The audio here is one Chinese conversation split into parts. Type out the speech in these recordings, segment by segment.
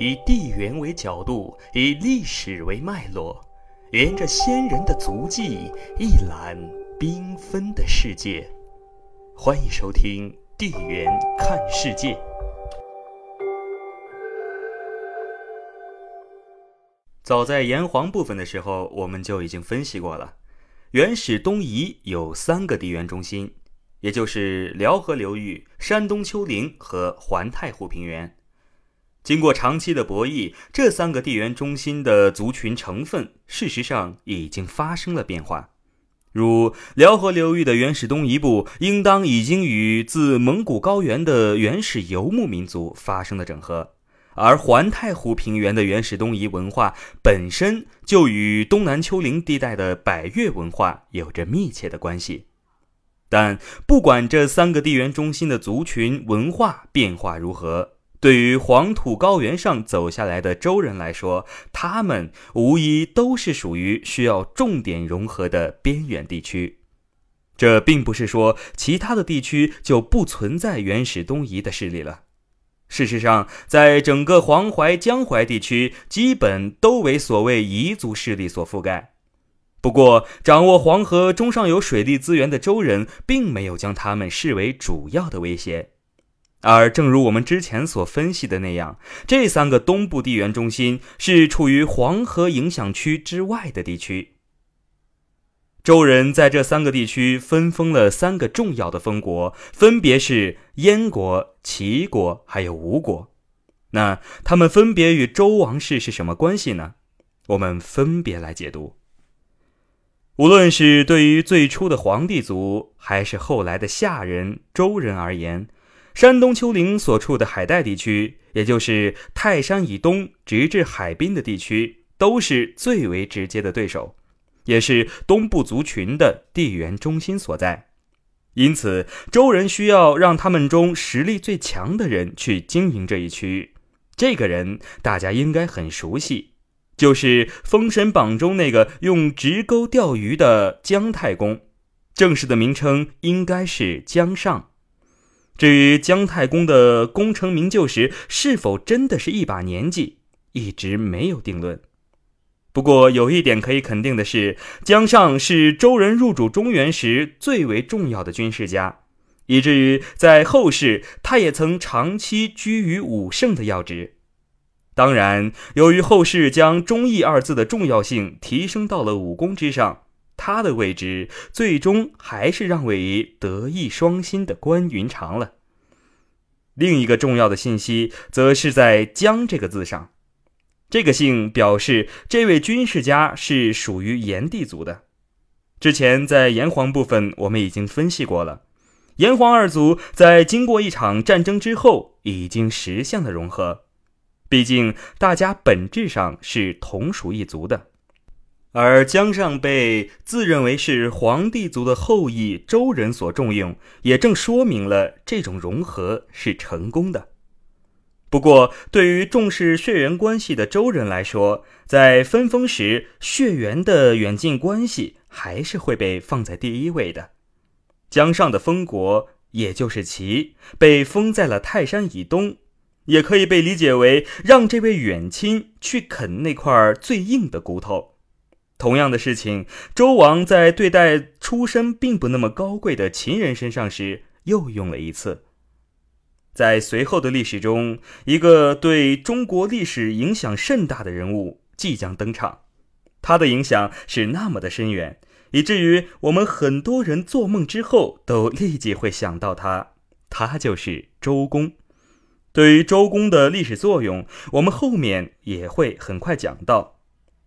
以地缘为角度，以历史为脉络，沿着先人的足迹，一览缤纷的世界。欢迎收听《地缘看世界》。早在炎黄部分的时候，我们就已经分析过了。原始东夷有三个地缘中心，也就是辽河流域、山东丘陵和环太湖平原。经过长期的博弈，这三个地缘中心的族群成分事实上已经发生了变化。如辽河流域的原始东夷部，应当已经与自蒙古高原的原始游牧民族发生了整合。而环太湖平原的原始东夷文化本身就与东南丘陵地带的百越文化有着密切的关系，但不管这三个地缘中心的族群文化变化如何，对于黄土高原上走下来的周人来说，他们无疑都是属于需要重点融合的边远地区。这并不是说其他的地区就不存在原始东夷的势力了。事实上，在整个黄淮、江淮地区，基本都为所谓彝族势力所覆盖。不过，掌握黄河中上游水利资源的周人，并没有将他们视为主要的威胁。而正如我们之前所分析的那样，这三个东部地缘中心是处于黄河影响区之外的地区。周人在这三个地区分封了三个重要的封国，分别是燕国、齐国还有吴国。那他们分别与周王室是什么关系呢？我们分别来解读。无论是对于最初的黄帝族，还是后来的夏人、周人而言，山东丘陵所处的海带地区，也就是泰山以东直至海滨的地区，都是最为直接的对手。也是东部族群的地缘中心所在，因此周人需要让他们中实力最强的人去经营这一区域。这个人大家应该很熟悉，就是《封神榜》中那个用直钩钓鱼的姜太公，正式的名称应该是姜尚。至于姜太公的功成名就时是否真的是一把年纪，一直没有定论。不过有一点可以肯定的是，姜尚是周人入主中原时最为重要的军事家，以至于在后世他也曾长期居于武圣的要职。当然，由于后世将忠义二字的重要性提升到了武功之上，他的位置最终还是让位于德艺双馨的关云长了。另一个重要的信息，则是在“姜”这个字上。这个姓表示这位军事家是属于炎帝族的。之前在炎黄部分我们已经分析过了，炎黄二族在经过一场战争之后已经实现了融合。毕竟大家本质上是同属一族的，而姜尚被自认为是黄帝族的后裔周人所重用，也正说明了这种融合是成功的。不过，对于重视血缘关系的周人来说，在分封时，血缘的远近关系还是会被放在第一位的。江上的封国，也就是齐，被封在了泰山以东，也可以被理解为让这位远亲去啃那块最硬的骨头。同样的事情，周王在对待出身并不那么高贵的秦人身上时，又用了一次。在随后的历史中，一个对中国历史影响甚大的人物即将登场，他的影响是那么的深远，以至于我们很多人做梦之后都立即会想到他，他就是周公。对于周公的历史作用，我们后面也会很快讲到。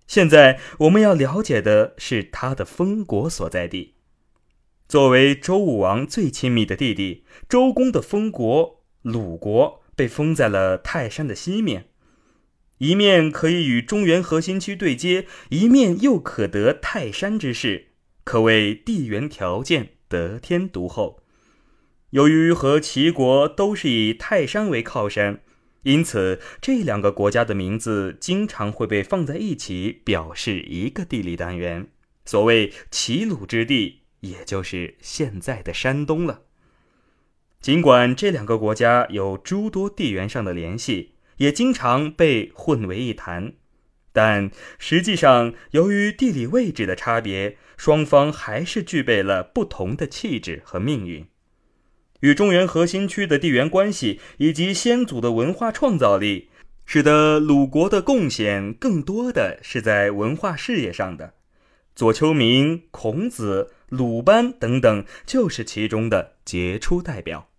现在我们要了解的是他的封国所在地。作为周武王最亲密的弟弟，周公的封国。鲁国被封在了泰山的西面，一面可以与中原核心区对接，一面又可得泰山之势，可谓地缘条件得天独厚。由于和齐国都是以泰山为靠山，因此这两个国家的名字经常会被放在一起，表示一个地理单元。所谓齐鲁之地，也就是现在的山东了。尽管这两个国家有诸多地缘上的联系，也经常被混为一谈。但实际上，由于地理位置的差别，双方还是具备了不同的气质和命运。与中原核心区的地缘关系以及先祖的文化创造力，使得鲁国的贡献更多的是在文化事业上的。左丘明、孔子、鲁班等等，就是其中的杰出代表。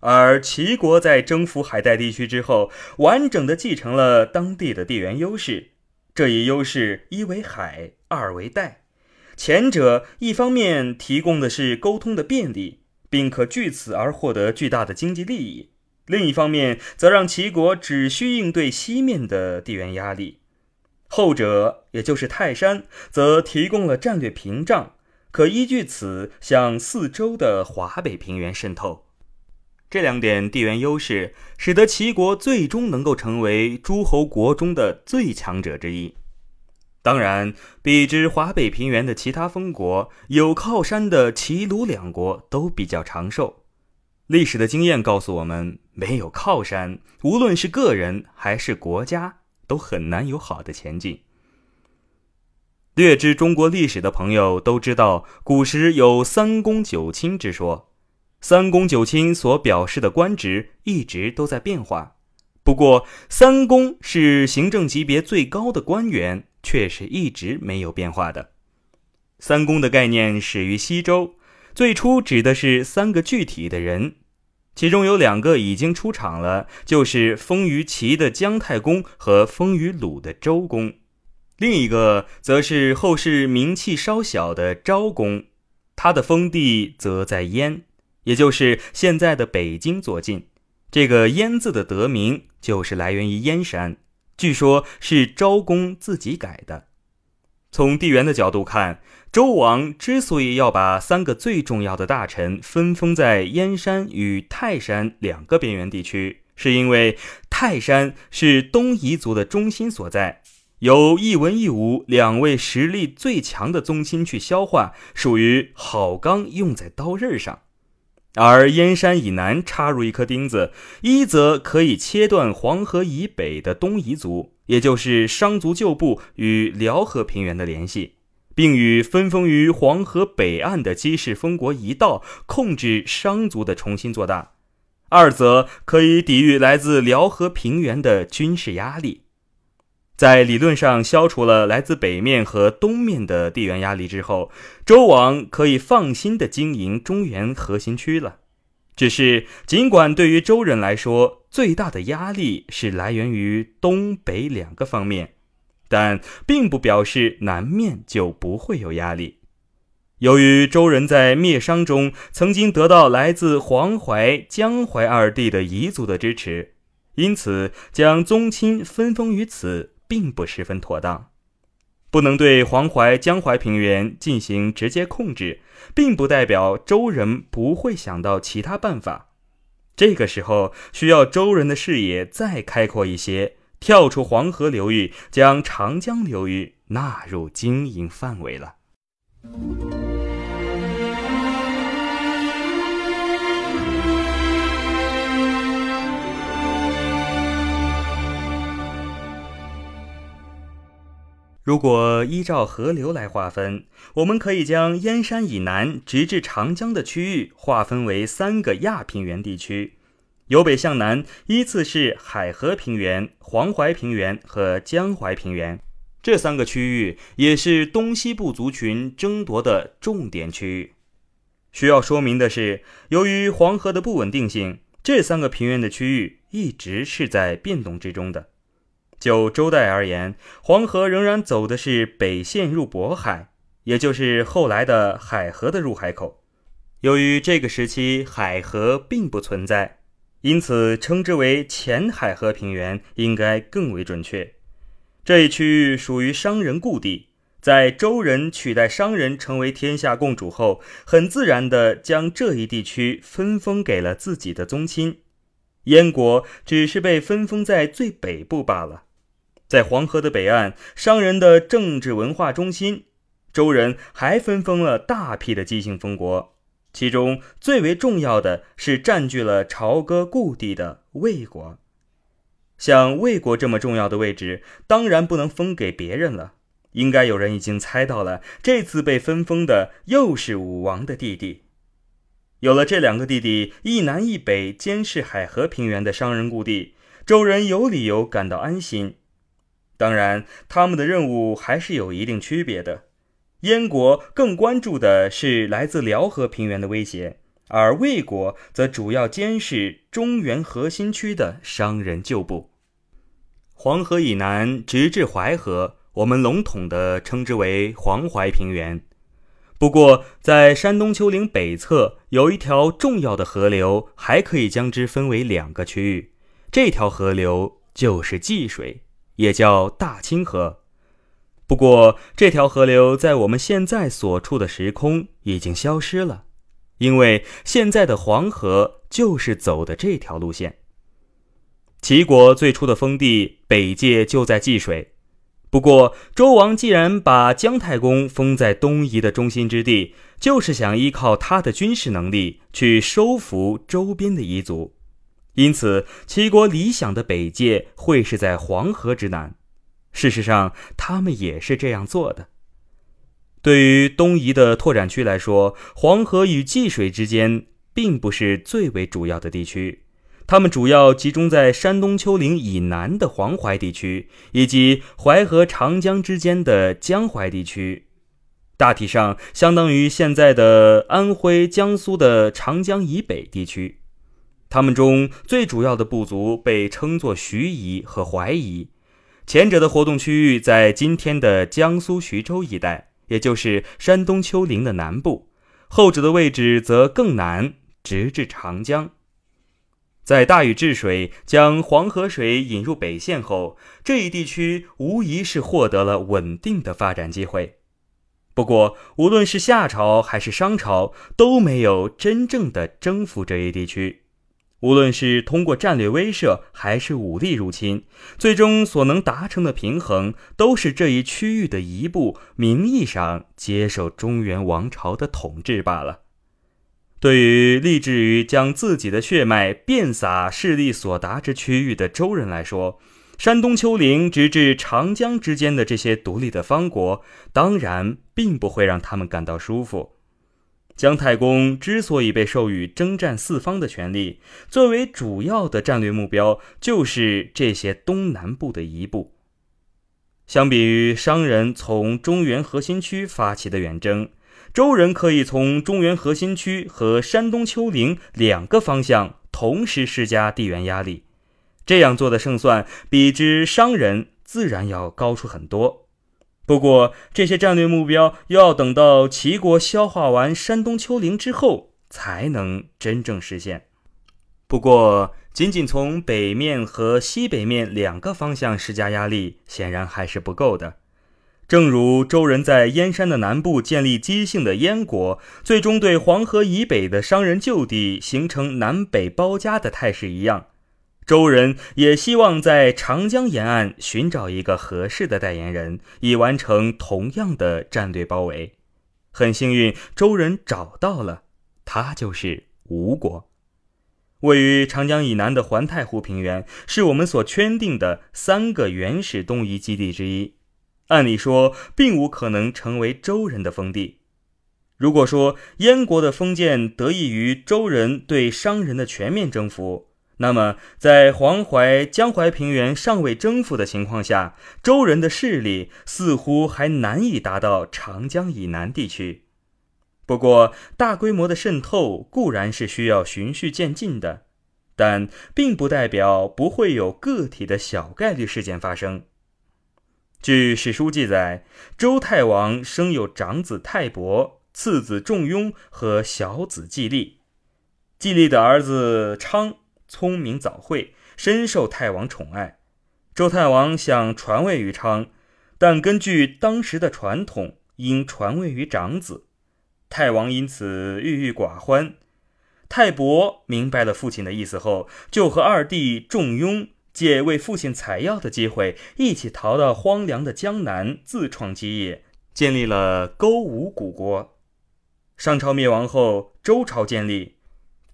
而齐国在征服海带地区之后，完整的继承了当地的地缘优势。这一优势一为海，二为带。前者一方面提供的是沟通的便利，并可据此而获得巨大的经济利益；另一方面，则让齐国只需应对西面的地缘压力。后者，也就是泰山，则提供了战略屏障，可依据此向四周的华北平原渗透。这两点地缘优势，使得齐国最终能够成为诸侯国中的最强者之一。当然，比之华北平原的其他封国，有靠山的齐鲁两国都比较长寿。历史的经验告诉我们，没有靠山，无论是个人还是国家，都很难有好的前进。略知中国历史的朋友都知道，古时有三公九卿之说。三公九卿所表示的官职一直都在变化，不过三公是行政级别最高的官员，却是一直没有变化的。三公的概念始于西周，最初指的是三个具体的人，其中有两个已经出场了，就是封于齐的姜太公和封于鲁的周公，另一个则是后世名气稍小的昭公，他的封地则在燕。也就是现在的北京左近，这个“燕”字的得名就是来源于燕山，据说是昭公自己改的。从地缘的角度看，周王之所以要把三个最重要的大臣分封在燕山与泰山两个边缘地区，是因为泰山是东夷族的中心所在，由一文一武两位实力最强的宗亲去消化，属于好钢用在刀刃上。而燕山以南插入一颗钉子，一则可以切断黄河以北的东夷族，也就是商族旧部与辽河平原的联系，并与分封于黄河北岸的姬氏封国一道控制商族的重新做大；二则可以抵御来自辽河平原的军事压力。在理论上消除了来自北面和东面的地缘压力之后，周王可以放心的经营中原核心区了。只是，尽管对于周人来说，最大的压力是来源于东北两个方面，但并不表示南面就不会有压力。由于周人在灭商中曾经得到来自黄淮、江淮二地的彝族的支持，因此将宗亲分封于此。并不十分妥当，不能对黄淮、江淮平原进行直接控制，并不代表周人不会想到其他办法。这个时候需要周人的视野再开阔一些，跳出黄河流域，将长江流域纳入经营范围了。如果依照河流来划分，我们可以将燕山以南直至长江的区域划分为三个亚平原地区，由北向南依次是海河平原、黄淮平原和江淮平原。这三个区域也是东西部族群争夺的重点区域。需要说明的是，由于黄河的不稳定性，这三个平原的区域一直是在变动之中的。就周代而言，黄河仍然走的是北线入渤海，也就是后来的海河的入海口。由于这个时期海河并不存在，因此称之为前海河平原应该更为准确。这一区域属于商人故地，在周人取代商人成为天下共主后，很自然地将这一地区分封给了自己的宗亲。燕国只是被分封在最北部罢了。在黄河的北岸，商人的政治文化中心，周人还分封了大批的姬姓封国，其中最为重要的是占据了朝歌故地的魏国。像魏国这么重要的位置，当然不能封给别人了。应该有人已经猜到了，这次被分封的又是武王的弟弟。有了这两个弟弟，一南一北监视海河平原的商人故地，周人有理由感到安心。当然，他们的任务还是有一定区别的。燕国更关注的是来自辽河平原的威胁，而魏国则主要监视中原核心区的商人旧部。黄河以南直至淮河。我们笼统地称之为黄淮平原。不过，在山东丘陵北侧有一条重要的河流，还可以将之分为两个区域。这条河流就是济水，也叫大清河。不过，这条河流在我们现在所处的时空已经消失了，因为现在的黄河就是走的这条路线。齐国最初的封地北界就在济水。不过，周王既然把姜太公封在东夷的中心之地，就是想依靠他的军事能力去收服周边的夷族。因此，齐国理想的北界会是在黄河之南。事实上，他们也是这样做的。对于东夷的拓展区来说，黄河与济水之间并不是最为主要的地区。他们主要集中在山东丘陵以南的黄淮地区，以及淮河、长江之间的江淮地区，大体上相当于现在的安徽、江苏的长江以北地区。他们中最主要的部族被称作徐夷和淮夷，前者的活动区域在今天的江苏徐州一带，也就是山东丘陵的南部；后者的位置则更南，直至长江。在大禹治水，将黄河水引入北线后，这一地区无疑是获得了稳定的发展机会。不过，无论是夏朝还是商朝，都没有真正的征服这一地区。无论是通过战略威慑，还是武力入侵，最终所能达成的平衡，都是这一区域的一部，名义上接受中原王朝的统治罢了。对于立志于将自己的血脉遍洒势力所达之区域的周人来说，山东丘陵直至长江之间的这些独立的方国，当然并不会让他们感到舒服。姜太公之所以被授予征战四方的权利，作为主要的战略目标，就是这些东南部的一部。相比于商人从中原核心区发起的远征。周人可以从中原核心区和山东丘陵两个方向同时施加地缘压力，这样做的胜算比之商人自然要高出很多。不过，这些战略目标要等到齐国消化完山东丘陵之后才能真正实现。不过，仅仅从北面和西北面两个方向施加压力，显然还是不够的。正如周人在燕山的南部建立姬姓的燕国，最终对黄河以北的商人旧地形成南北包夹的态势一样，周人也希望在长江沿岸寻找一个合适的代言人，以完成同样的战略包围。很幸运，周人找到了，他就是吴国。位于长江以南的环太湖平原，是我们所圈定的三个原始东夷基地之一。按理说，并无可能成为周人的封地。如果说燕国的封建得益于周人对商人的全面征服，那么在黄淮、江淮平原尚未征服的情况下，周人的势力似乎还难以达到长江以南地区。不过，大规模的渗透固然是需要循序渐进的，但并不代表不会有个体的小概率事件发生。据史书记载，周太王生有长子泰伯、次子仲雍和小子季历。季历的儿子昌聪明早慧，深受太王宠爱。周太王想传位于昌，但根据当时的传统，应传位于长子。太王因此郁郁寡欢。泰伯明白了父亲的意思后，就和二弟仲雍。借为父亲采药的机会，一起逃到荒凉的江南，自创基业，建立了勾吴古国。商朝灭亡后，周朝建立，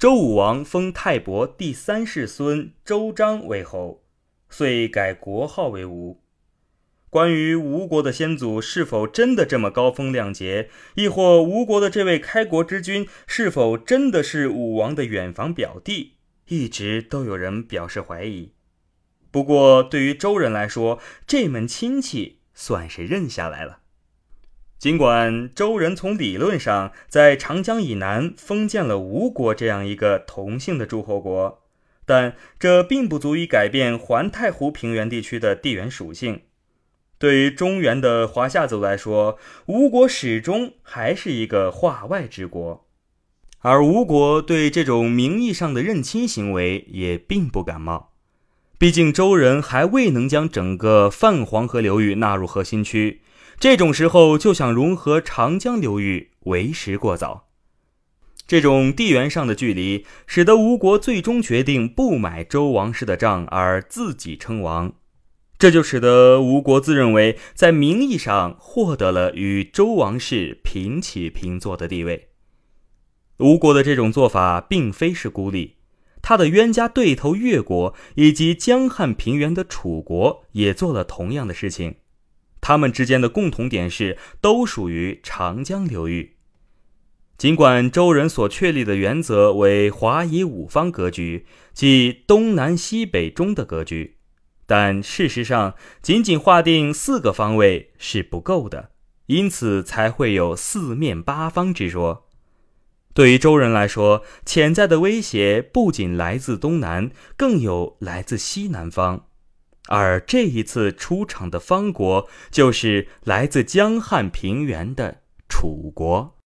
周武王封泰伯第三世孙周章为侯，遂改国号为吴。关于吴国的先祖是否真的这么高风亮节，亦或吴国的这位开国之君是否真的是武王的远房表弟，一直都有人表示怀疑。不过，对于周人来说，这门亲戚算是认下来了。尽管周人从理论上在长江以南封建了吴国这样一个同姓的诸侯国，但这并不足以改变环太湖平原地区的地缘属性。对于中原的华夏族来说，吴国始终还是一个化外之国，而吴国对这种名义上的认亲行为也并不感冒。毕竟周人还未能将整个泛黄河流域纳入核心区，这种时候就想融合长江流域，为时过早。这种地缘上的距离，使得吴国最终决定不买周王室的账，而自己称王。这就使得吴国自认为在名义上获得了与周王室平起平坐的地位。吴国的这种做法并非是孤立，他的冤家对头越国以及江汉平原的楚国也做了同样的事情。他们之间的共同点是都属于长江流域。尽管周人所确立的原则为华夷五方格局，即东南西北中的格局。但事实上，仅仅划定四个方位是不够的，因此才会有四面八方之说。对于周人来说，潜在的威胁不仅来自东南，更有来自西南方，而这一次出场的方国，就是来自江汉平原的楚国。